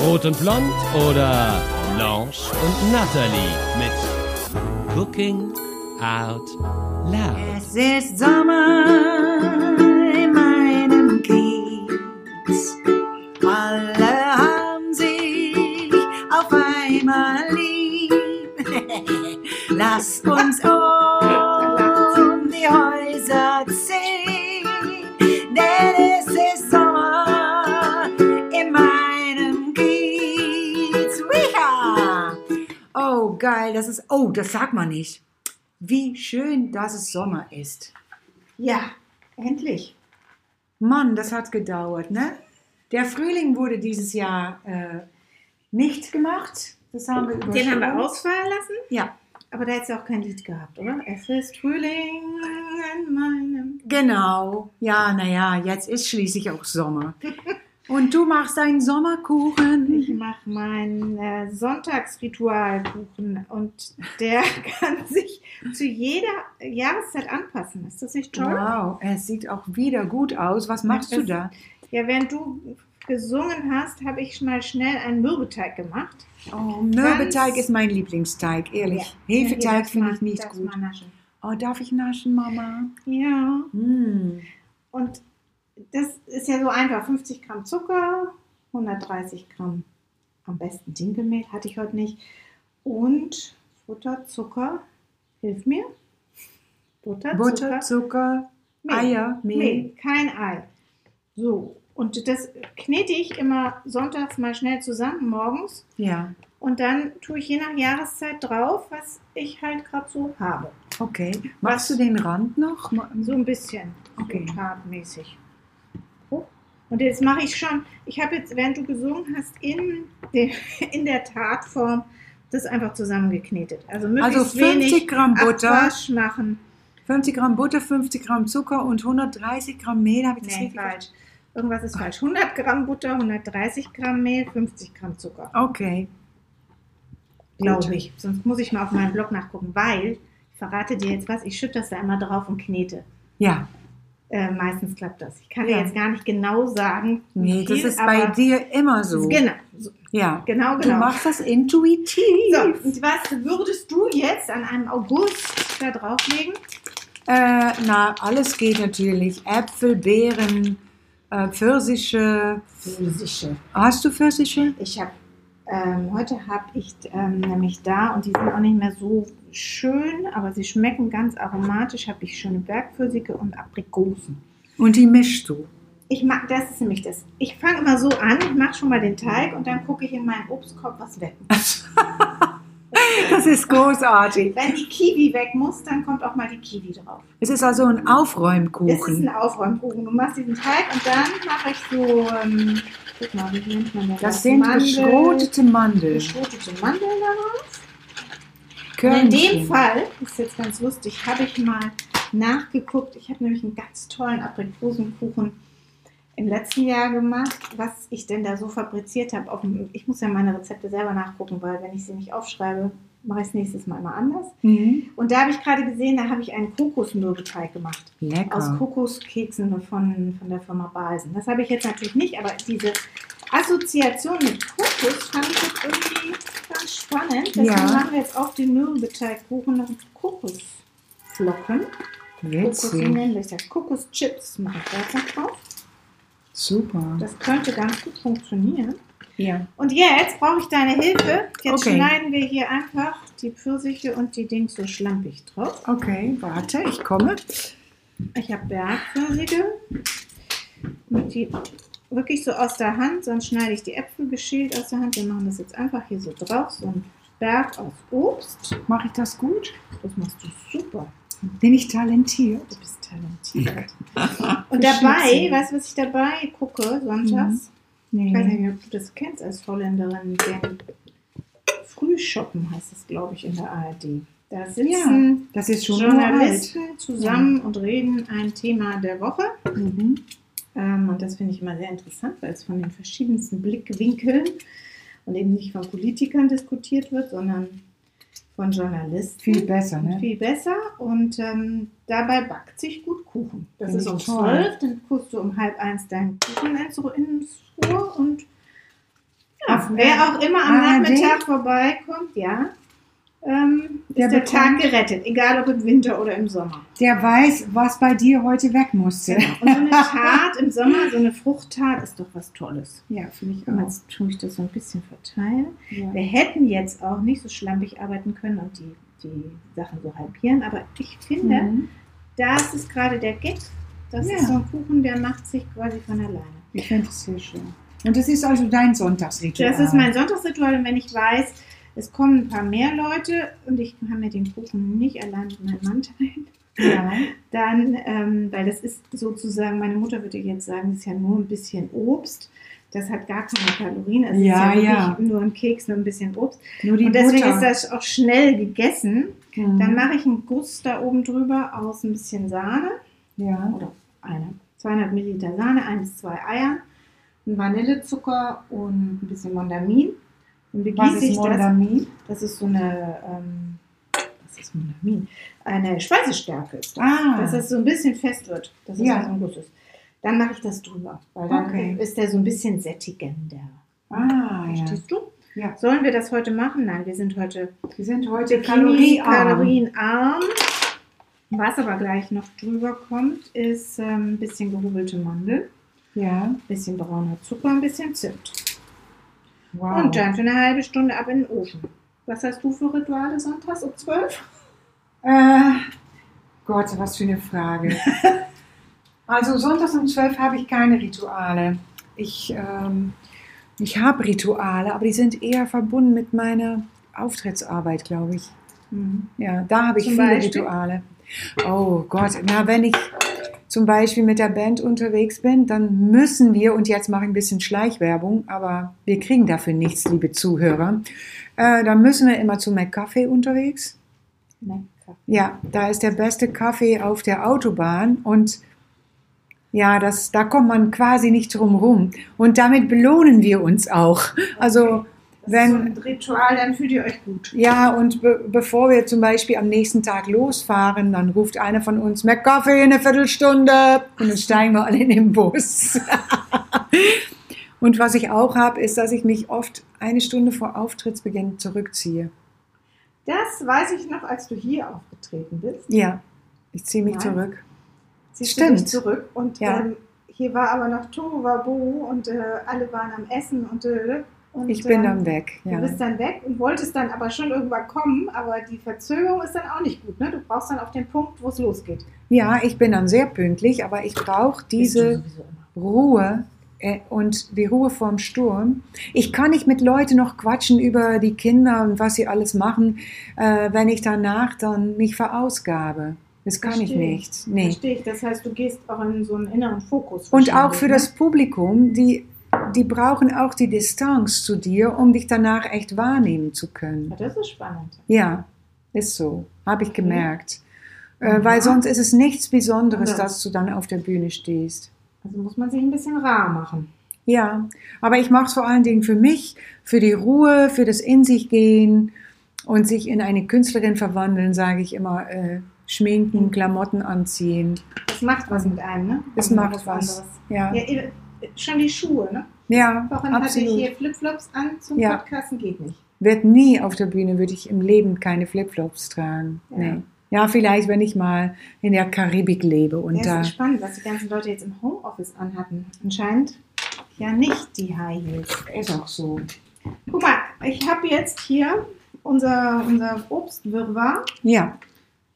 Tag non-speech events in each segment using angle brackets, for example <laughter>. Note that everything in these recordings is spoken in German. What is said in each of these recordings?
Rot und Blond oder Blanche und Natalie mit Cooking Out Loud. Es ist Sommer Oh, das sagt man nicht. Wie schön, dass es Sommer ist. Ja, endlich. Mann, das hat gedauert, ne? Der Frühling wurde dieses Jahr äh, nicht gemacht. Das haben wir Den haben wir ausfallen lassen, Ja, aber da hättest du auch kein Lied gehabt, oder? Es ist Frühling in meinem. genau. Ja, naja, jetzt ist schließlich auch Sommer. Und du machst einen Sommerkuchen. Ich mache meinen äh, Sonntagsritualkuchen und der <laughs> kann sich zu jeder Jahreszeit anpassen. Ist das nicht toll? Wow, es sieht auch wieder gut aus. Was machst du Es- da? Ja, während du gesungen hast, habe ich mal schnell einen Mürbeteig gemacht. Oh, Mürbeteig Ganz- ist mein Lieblingsteig, ehrlich. Ja. Hefeteig das finde ich nicht gut. Oh, darf ich naschen, Mama? Ja. Mm. Und das ist ja so einfach. 50 Gramm Zucker, 130 Gramm am besten Dinkelmehl, hatte ich heute nicht. Und Butter, Zucker, hilf mir. Butter, Butter, Zucker, Zucker, Mehl. Eier, Mehl. Mehl, kein Ei. So, und das knete ich immer sonntags mal schnell zusammen morgens. Ja, Und dann tue ich je nach Jahreszeit drauf, was ich halt gerade so habe. okay. Machst du den Rand noch? So ein bisschen. Okay. So. Und jetzt mache ich schon, ich habe jetzt, während du gesungen hast, in, de, in der Tatform das einfach zusammengeknetet. Also möglichst Also 50 wenig Gramm Butter. Abwasch machen. 50 Gramm Butter, 50 Gramm Zucker und 130 Gramm Mehl. Habe ich das Nee, richtig falsch. Irgendwas ist falsch. 100 Gramm Butter, 130 Gramm Mehl, 50 Gramm Zucker. Okay. Glaube ich. Sonst muss ich mal auf meinem Blog nachgucken, weil, ich verrate dir jetzt was, ich schütte das da immer drauf und knete. Ja, Äh, meistens klappt das. Ich kann Ja. dir jetzt gar nicht genau sagen, nee, das viel, ist bei dir immer so. Genau, so, Ja, genau, du genau. machst das intuitiv. So, und was würdest du jetzt an einem August da drauflegen? Äh, na, alles geht natürlich. Äpfel, Beeren, äh, Pfirsiche. Pfirsiche. Hast du Pfirsiche? Ich habe, ähm, heute habe ich ähm, nämlich da und die sind auch nicht mehr so schön, aber sie schmecken ganz aromatisch. Habe ich schöne Bergpfirsiche und Aprikosen. Und die mischst du. Ich mag, das ist nämlich das. Ich fange immer so an, ich mache schon mal den Teig und dann gucke ich in meinen Obstkorb, was weg muss. <laughs> Das ist großartig. Wenn die Kiwi weg muss, dann kommt auch mal die Kiwi drauf. Es ist also ein Das ist Aufräumkuchen. ein Aufräumkuchen. Du machst diesen Teig und dann mache ich so, ähm, guck mal, wie nennt man das? Das sind geschrotete Mandeln. geschrotete Mandeln darauf. Und Körnchen. in dem Fall, das ist jetzt ganz lustig, habe ich mal nachgeguckt. Ich habe nämlich einen ganz tollen Aprikosenkuchen im letzten Jahr gemacht, was ich denn da so fabriziert habe. Ich muss ja meine Rezepte selber nachgucken, weil wenn ich sie nicht aufschreibe, mache ich es nächstes Mal immer anders. Mhm. Und da habe ich gerade gesehen, da habe ich einen Kokosmürbeteig gemacht. Aus Lecker. Kokoskeksen von, von der Firma Balsen. Das habe ich jetzt natürlich nicht, aber diese Assoziation mit Kokos fand ich jetzt irgendwie ganz spannend. Deswegen Ja. machen wir jetzt auf den Mürbeteigkuchen noch Kokosflocken. Kokos, wie Witzig. nennen wir das? Kokoschips mache ich da drauf. Super. Das könnte ganz gut funktionieren. Ja. Und jetzt brauche ich deine Hilfe. Jetzt Okay. schneiden wir hier einfach die Pfirsiche und die Dings so schlampig drauf. Okay, warte, ich komme. Ich habe Bergpfirsiche. Die wirklich so aus der Hand, sonst schneide ich die Äpfel geschält aus der Hand. Wir machen das jetzt einfach hier so drauf. So ein Berg aus Obst. Mache ich das gut? Das machst du super. Bin ich talentiert? Du bist talentiert. Und dabei, weißt du, was ich dabei gucke sonntags? Nee. Ich weiß nicht, ob du das kennst als Holländerin, den Frühshoppen heißt es, glaube ich, in der ARD. Da Ja, sitzen das ist schon Journalisten zusammen und reden ein Thema der Woche. Mhm. Ähm, und das finde ich immer sehr interessant, weil es von den verschiedensten Blickwinkeln und eben nicht von Politikern diskutiert wird, sondern von Journalisten. Viel besser, ne? Viel besser und ähm, dabei backt sich gut Kuchen. Das Finde ist um toll. zwölf, dann guckst du um halb eins deinen Kuchen ins, ins Ruhr und ja, wer auch immer am ARD? Nachmittag vorbeikommt, ja, ähm, Der ist der bekommt- Tag gerettet, egal ob im Winter oder im Sommer. Der weiß, was bei dir heute weg musste. Genau. Und so eine Tat im Sommer, so eine Fruchttat ist doch was Tolles. Ja, finde ich Und auch. jetzt tue ich das so ein bisschen verteilen. Ja. Wir hätten jetzt auch nicht so schlampig arbeiten können und die, die Sachen so halbieren, aber ich finde, Mhm. das ist gerade der Gag. Das Ja. ist so ein Kuchen, der macht sich quasi von alleine. Ich finde es sehr schön. Und das ist also dein Sonntagsritual. Das ist mein Sonntagsritual und wenn ich weiß, es kommen ein paar mehr Leute und ich kann mir den Kuchen nicht allein mit meinem Mann teilen, Ja. dann, ähm, weil das ist sozusagen, meine Mutter würde jetzt sagen, das ist ja nur ein bisschen Obst. Das hat gar keine Kalorien. Es Ja, ist ja, ja. wirklich nur ein Keks, nur ein bisschen Obst. Nur die Und deswegen Butter. ist das auch schnell gegessen. Mhm. Dann mache ich einen Guss da oben drüber aus ein bisschen Sahne ja. oder eine 200 Milliliter Sahne, ein bis zwei Eier, Vanillezucker und ein bisschen Mondamin. Und Was begieße ist ich das. Mondamin? Das ist so eine, ähm, was ist Mondamin? Eine Speisestärke ist das. Ah, Dass es so ein bisschen fest wird, dass es Ja. ja. Guss ist. Dann mache ich das drüber, weil dann Okay. ist der so ein bisschen sättigender. ah ja. Verstehst du? ja. Sollen wir das heute machen? Nein, wir sind heute Wir sind heute kaloriearm. kalorienarm. Was aber gleich noch drüber kommt, ist ähm, ein bisschen gehobelte Mandel, Ja, ein bisschen brauner Zucker, ein bisschen Zimt. Wow. Und dann für eine halbe Stunde ab in den Ofen. Was hast du für Rituale sonntags um 12? Äh, Gott, was für eine Frage. <laughs> also sonntags um 12 habe ich keine Rituale. Ich, ähm, ich habe Rituale, aber die sind eher verbunden mit meiner Auftrittsarbeit, glaube ich. Ja, da habe ich Zum viele Beispiel? Rituale. Oh Gott, na, wenn ich zum Beispiel mit der Band unterwegs bin, dann müssen wir, und jetzt mache ich ein bisschen Schleichwerbung, aber wir kriegen dafür nichts, liebe Zuhörer, äh, dann müssen wir immer zu McCafe unterwegs. Ja, da ist der beste Kaffee auf der Autobahn und ja, das, da kommt man quasi nicht drum rum. Und damit belohnen wir uns auch. Also, Das wenn, ist so ein Ritual, dann fühlt ihr euch gut. ja, und be bevor wir zum Beispiel am nächsten Tag losfahren, dann ruft einer von uns McCaffee in eine Viertelstunde und dann steigen wir alle in den Bus. <laughs> und was ich auch habe, ist, dass ich mich oft eine Stunde vor Auftrittsbeginn zurückziehe. Das weiß ich noch, als du hier aufgetreten bist. Ja, ich ziehe mich Nein. zurück. Ziehst Stimmt. du dich zurück. Und Ja. ähm, hier war aber noch Tohuwabohu und äh, alle waren am Essen und, äh, und Ich bin dann weg. Ja. Du bist dann weg und wolltest dann aber schon irgendwann kommen, aber die Verzögerung ist dann auch nicht gut. Ne? Du brauchst dann auf den Punkt, wo es losgeht. ja, ich bin dann sehr pünktlich, aber ich brauche diese. Ruhe äh, und die Ruhe vorm Sturm. Ich kann nicht mit Leuten noch quatschen über die Kinder und was sie alles machen, äh, wenn ich danach dann mich verausgabe. Das kann ich Verstehe. nicht. Nee. Verstehe ich. Das heißt, du gehst auch in so einen inneren Fokus. Und auch für ne? das Publikum, die, die brauchen auch die Distanz zu dir, um dich danach echt wahrnehmen zu können. Ja, das ist spannend. Ja, ist so. Habe ich gemerkt. Äh, Ja. weil sonst ist es nichts Besonderes, Ja. dass du dann auf der Bühne stehst. Also muss man sich ein bisschen rar machen. Ja, aber ich mache es vor allen Dingen für mich, für die Ruhe, für das In sich gehen und sich in eine Künstlerin verwandeln, sage ich immer. Äh, schminken, Klamotten anziehen. Das macht was mit einem, ne? Das Wenn macht was. anderes. Ja, Ja, schon die Schuhe, ne? Ja Wochen hatte ich absolut. hier Flipflops an zum Ja. Podcasten, geht nicht. Wird nie auf der Bühne, würde ich im Leben keine Flipflops tragen. Ja. Nee. Ja, vielleicht, wenn ich mal in der Karibik lebe und Ja, da. ist spannend, was die ganzen Leute jetzt im Homeoffice anhatten. Anscheinend ja nicht die High Heels. Ist auch so. Guck mal, ich habe jetzt hier unser, unser Obstwirrwarr Ja.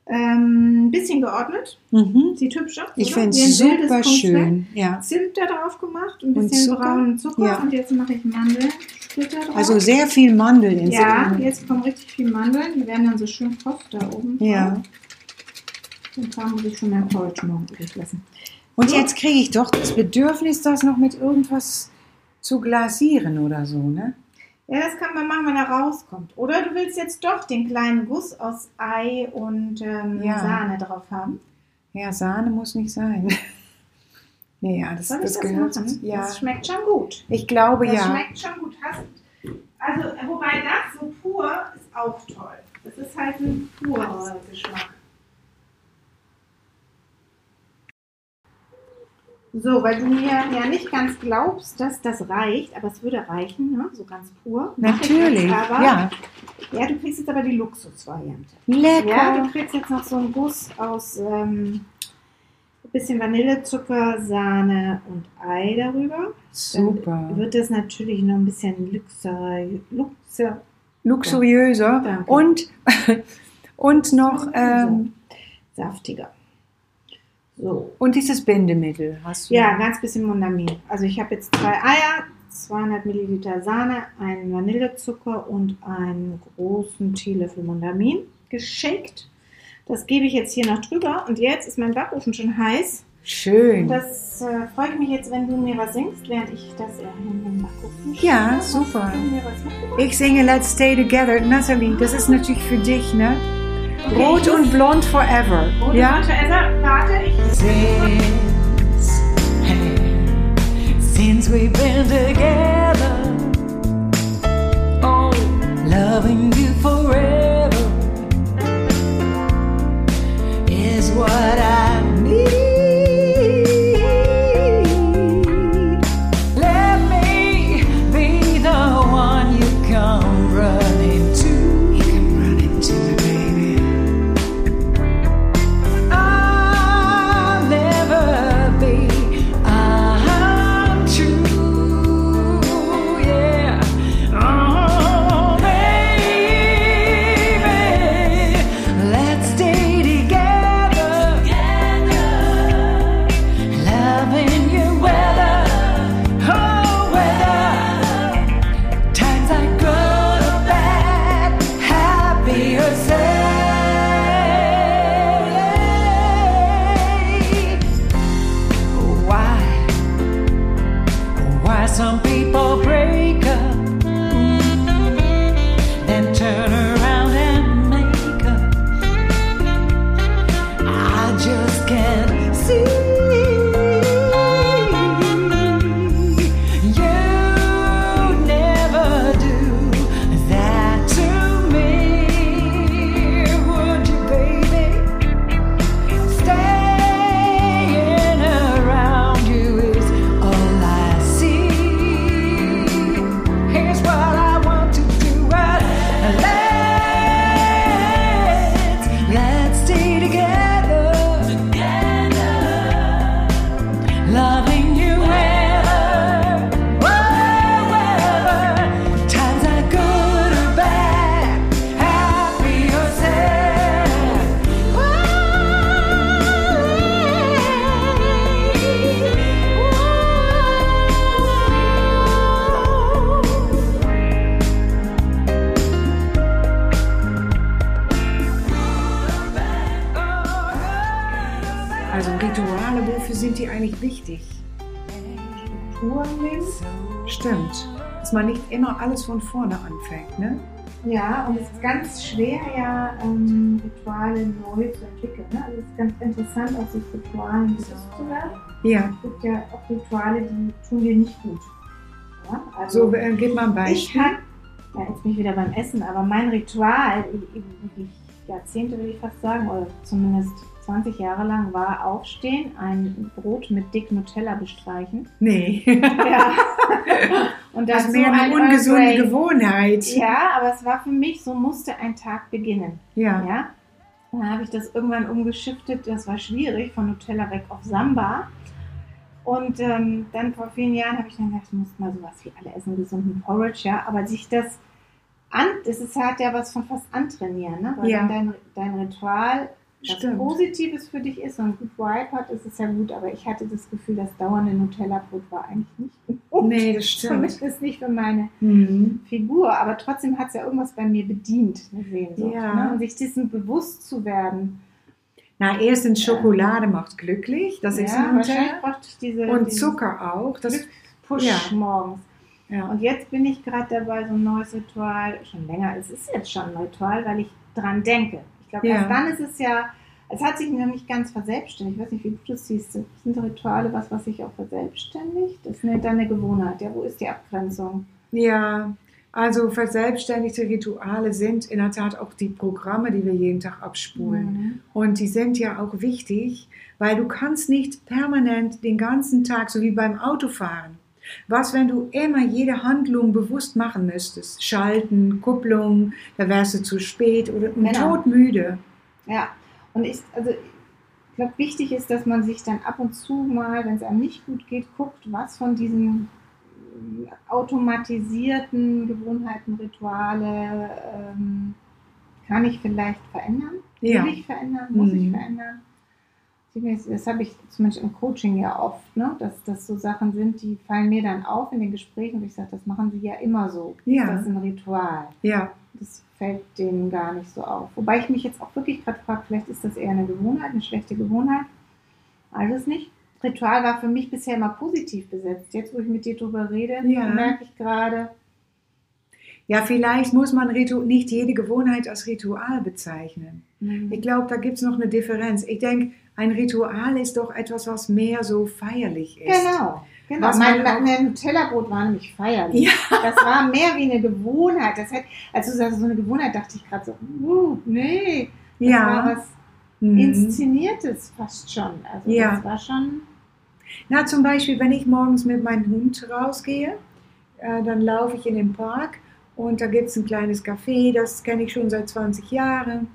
Ähm, ein bisschen geordnet. Mhm. Sieht hübsch aus. Ich finde es super schön. Ja. Zimt da drauf gemacht, ein Und bisschen Zucker? braunen Zucker Ja. und jetzt mache ich drauf. Also sehr viel Mandeln ins ja, Innere. jetzt kommen richtig viel Mandeln. Die werden dann so schön kross da oben. Ja. drauf. Kram muss ich schon mehr Porridge morgen übrig lassen. Und So. jetzt kriege ich doch das Bedürfnis, das noch mit irgendwas zu glasieren oder so, ne? Ja, das kann man machen, wenn er rauskommt. Oder du willst jetzt doch den kleinen Guss aus Ei und ähm, Ja. Sahne drauf haben. Ja, Sahne muss nicht sein. <laughs> nee, ja, das, Soll ich das das, gehört. machen? Ja, Das schmeckt schon gut. ich glaube Das ja. schmeckt schon gut. Hast, also, wobei das so pur ist auch toll. Das ist halt ein purer Geschmack. So, weil du mir ja nicht ganz glaubst, dass das reicht, aber es würde reichen, ne? so ganz pur. Natürlich, aber. ja. Ja, du kriegst jetzt aber die Luxusvariante. Lecker. Ja, du kriegst jetzt noch so einen Guss aus ähm, ein bisschen Vanillezucker, Sahne und Ei darüber. Super. Dann wird das natürlich noch ein bisschen luxur, luxur, Luxuriöser. Danke. Und, <laughs> und noch, ähm, saftiger. So. und dieses Bindemittel hast du. Ja, ein ganz bisschen Mondamin. Also ich habe jetzt zwei Eier, 200 Milliliter Sahne, einen Vanillezucker und einen großen Teelöffel Mondamin geschenkt. Das gebe ich jetzt hier noch drüber. Und jetzt ist mein Backofen schon heiß. Schön. Das äh, freut mich jetzt, wenn du mir was singst, während ich das in den Backofen Ja, schiebe. super. Was mitgebracht? Ich singe Let's Stay Together. Nathalie, das ist natürlich für dich, ne? Okay, Rot ich und blond forever. muss- ja? Warte, Elsa, warte, ich Since, since we've been together, oh, loving you forever is what I some people break Stimmt. Dass man nicht immer alles von vorne anfängt, ne? Ja, und es ist ganz schwer, ja, ähm, Rituale neu zu entwickeln. Ne? Also es ist ganz interessant, auch sich Ritualen bewusst zu werden. Ja. Es gibt ja auch Rituale, die tun dir nicht gut. Ja? Also So, äh, gib mal ein ich Beispiel. kann, ja, jetzt bin ich wieder beim Essen, aber mein Ritual, ich- ich- Jahrzehnte würde ich fast sagen, oder zumindest 20 Jahre lang, war aufstehen, ein Brot mit dick Nutella bestreichen. Nee. <laughs> Ja. Und Das dazu wäre eine Earl ungesunde Grey. Gewohnheit. Ja, aber es war für mich, so musste ein Tag beginnen. Ja. Ja. Dann habe ich das irgendwann umgeschiftet, das war schwierig, von Nutella weg auf Samba. Und ähm, dann vor vielen Jahren habe ich dann gedacht, ich muss mal sowas wie alle essen, gesunden Porridge, ja. Aber sich das an, das ist halt ja was von fast antrainieren, ne? Weil Ja. wenn dein, dein Ritual was. Positives für dich ist und gut Vibe hat, ist es ja gut. Aber ich hatte das Gefühl, das dauernde Nutella-Brot war eigentlich nicht gut. Nee, das <laughs> stimmt. Zumindest nicht für meine Mhm. Figur, aber trotzdem hat es ja irgendwas bei mir bedient, eine Sehnsucht. Ja. Ne? Und sich dessen bewusst zu werden. Na, erstens Schokolade macht glücklich. Das ist ja, wahrscheinlich Nutella. brauchte ich diese Und Zucker auch. Das, Push Ja. morgens. Ja. Und jetzt bin ich gerade dabei, so ein neues Ritual, schon länger, es ist jetzt schon ein Ritual, weil ich dran denke. Ich glaube, Ja. erst dann ist es ja, es hat sich noch nicht ganz verselbstständigt. Ich weiß nicht, wie du das siehst. Sind Rituale was, was sich auch verselbstständigt? Das ist eine, dann eine Gewohnheit. Ja, wo ist die Abgrenzung? Ja, also verselbstständigte Rituale sind in der Tat auch die Programme, die wir jeden Tag abspulen. Mhm. Und die sind ja auch wichtig, weil du kannst nicht permanent den ganzen Tag, so wie beim Autofahren. Was, wenn du immer jede Handlung bewusst machen müsstest? Schalten, Kupplung, da wärst du zu spät oder Genau. todmüde. Ja, und ich, also ich glaube, wichtig ist, dass man sich dann ab und zu mal, wenn es einem nicht gut geht, guckt, was von diesen ähm, automatisierten Gewohnheiten, Rituale ähm, kann ich vielleicht verändern? Ja. Will ich verändern? Muss ich Mhm. verändern? Das habe ich zumindest im Coaching ja oft, ne? dass das so Sachen sind, die fallen mir dann auf in den Gesprächen, wo ich sage, das machen sie ja immer so. Ja. Das ist ein Ritual. Ja, Das fällt denen gar nicht so auf. Wobei ich mich jetzt auch wirklich gerade frage, vielleicht ist das eher eine Gewohnheit, eine schlechte Gewohnheit. Alles nicht. Ritual war für mich bisher immer positiv besetzt. Jetzt, wo ich mit dir drüber rede, Ja. merke ich gerade, ja, vielleicht muss man Ritu nicht jede Gewohnheit als Ritual bezeichnen. hm, Ich glaube, da gibt es noch eine Differenz. Ich denke, ein Ritual ist doch etwas, was mehr so feierlich ist. genau. Genau, Was mein, auch- mein Nutella-Brot war nämlich feierlich. Ja. <laughs> Das war mehr wie eine Gewohnheit. Das hat, als du sagst, so eine Gewohnheit, dachte ich gerade so, uh, nee, das war Ja. was Mhm. Inszeniertes fast schon. Also Ja. das war schon, Na, zum Beispiel, wenn ich morgens mit meinem Hund rausgehe, äh, dann laufe ich in den Park und da gibt es ein kleines Café, das kenne ich schon seit 20 Jahren.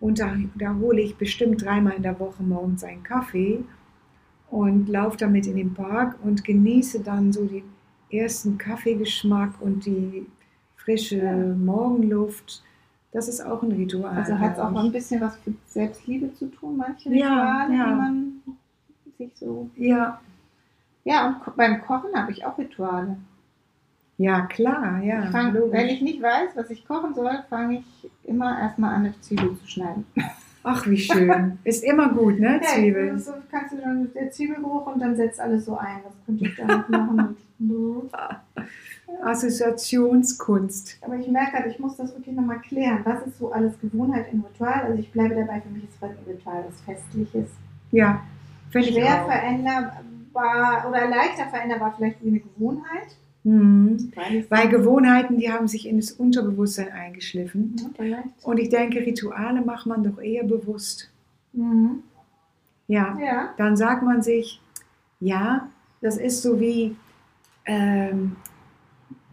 Und da, da hole ich bestimmt dreimal in der Woche morgens einen Kaffee und laufe damit in den Park und genieße dann so den ersten Kaffeegeschmack und die frische Ja. Morgenluft. Das ist auch ein Ritual. Also hat es auch ein bisschen was mit Selbstliebe zu tun, manche Ja, Rituale, ja. die man sich so. Ja, Ja, und beim Kochen habe ich auch Rituale. Ja, klar, ja. ich fang, wenn ich nicht weiß, was ich kochen soll, fange ich immer erstmal an, eine Zwiebel zu schneiden. <laughs> Ach, wie schön. Ist immer gut, ne? Ja, Zwiebeln. so kannst du dann mit der Zwiebelgeruch und dann setzt alles so ein. Was könnte ich damit machen? <laughs> Und, Assoziationskunst. aber ich merke gerade, ich muss das wirklich nochmal klären. Was ist so alles Gewohnheit im Ritual? Also ich bleibe dabei, für mich ist ein Ritual was Festliches. Ja, Schwer veränderbar oder leichter veränderbar vielleicht wie eine Gewohnheit. Mhm. Weil Gewohnheiten, die haben sich in das Unterbewusstsein eingeschliffen. Ja. Und ich denke, Rituale macht man doch eher bewusst. Mhm. Ja, Ja. dann sagt man sich, ja, das ist so wie ähm,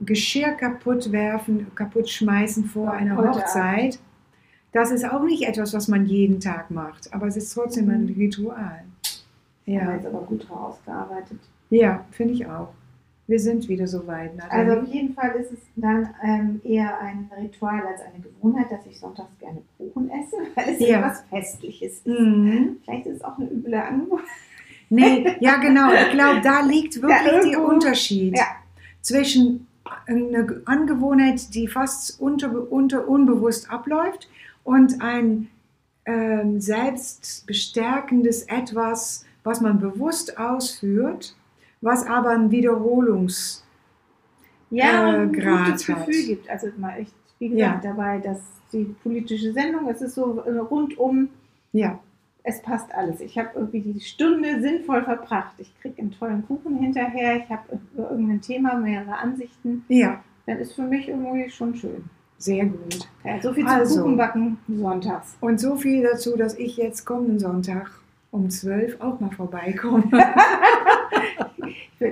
Geschirr kaputt werfen, kaputt schmeißen vor Ja, einer Hochzeit. Das ist auch nicht etwas, was man jeden Tag macht, aber es ist trotzdem ein Mhm. Ritual. Ja, jetzt aber gut rausgearbeitet. ja finde ich auch. Wir sind wieder so weit. Nathalie. Also auf jeden Fall ist es dann ähm, eher ein Ritual als eine Gewohnheit, dass ich sonntags gerne Kuchen esse, <laughs> weil es Ja. etwas Festliches ist. Mhm. Vielleicht ist es auch eine üble Angewohnheit. Nee, ja genau. Ich glaube, da <laughs> liegt wirklich der Unterschied Ja. zwischen einer Angewohnheit, die fast unter, unter unbewusst abläuft, und ein ähm, selbstbestärkendes Etwas, was man bewusst ausführt, was aber ein Wiederholungs Ja, Äh, ein gutes hat. Gefühl gibt. Also mal ich, wie gesagt, dabei, dass die politische Sendung, es ist so äh, rundum, ja es passt alles. Ich habe irgendwie die Stunde sinnvoll verbracht. Ich kriege einen tollen Kuchen hinterher, ich habe über irgendein Thema mehrere Ansichten. ja Dann ist für mich irgendwie schon schön. sehr gut. Ja, so viel zum Also. Kuchenbacken sonntags. Und so viel dazu, dass ich jetzt kommenden Sonntag um 12 auch mal vorbeikomme. <laughs>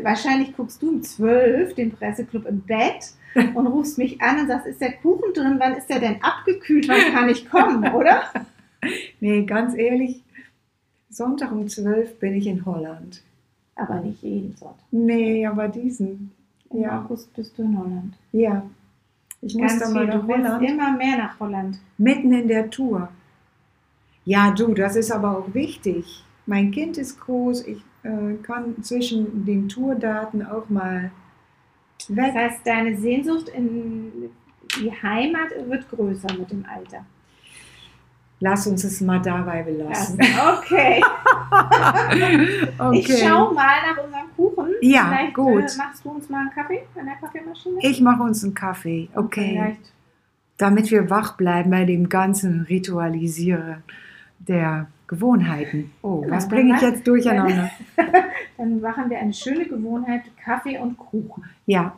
Wahrscheinlich guckst du um 12 den Presseclub im Bett und rufst mich an und sagst, ist der Kuchen drin? Wann ist der denn abgekühlt? Wann kann ich kommen, <laughs> oder? nee, ganz ehrlich, Sonntag um 12 bin ich in Holland. Aber nicht jeden Sonntag. Nee, aber diesen. Im Ja. August bist du in Holland. Ja. Ich muss da mal nach Holland. immer mehr nach Holland. Mitten in der Tour. Ja, du, das ist aber auch wichtig. Mein Kind ist groß. Ich äh, kann zwischen den Tourdaten auch mal Das weg. heißt, deine Sehnsucht in die Heimat wird größer mit dem Alter. Lass uns es mal dabei belassen. Okay. <laughs> okay. Ich schau mal nach unserem Kuchen Kuchen. Ja, Vielleicht, gut. Äh, machst du uns mal einen Kaffee an der Kaffeemaschine? Ich mache uns einen Kaffee, okay. Vielleicht. Damit wir wach bleiben bei dem ganzen Ritualisieren der Gewohnheiten. Oh, was bringe ich jetzt durcheinander? <laughs> Dann machen wir eine schöne Gewohnheit, Kaffee und Kuchen. Ja.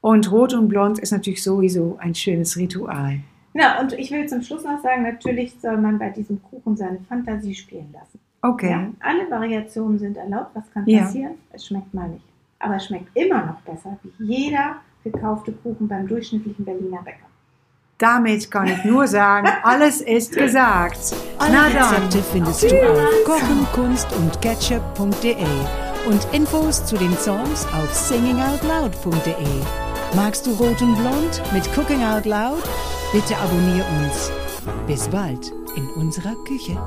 Und Rot und Blond ist natürlich sowieso ein schönes Ritual. Genau, und ich will zum Schluss noch sagen, natürlich soll man bei diesem Kuchen seine Fantasie spielen lassen. Okay. Ja, alle Variationen sind erlaubt. Was kann Ja. passieren? Es schmeckt mal nicht. Aber es schmeckt immer noch besser wie jeder gekaufte Kuchen beim durchschnittlichen Berliner Bäcker. Damit kann ich nur sagen, <laughs> alles ist gesagt. Alle Na dann. Rezepte findest du auf kochenkunst und ketchup.de und Infos zu den Songs auf singingoutloud.de. Magst du Rot und Blond mit Cooking Out Loud? Bitte abonnier uns. Bis bald in unserer Küche.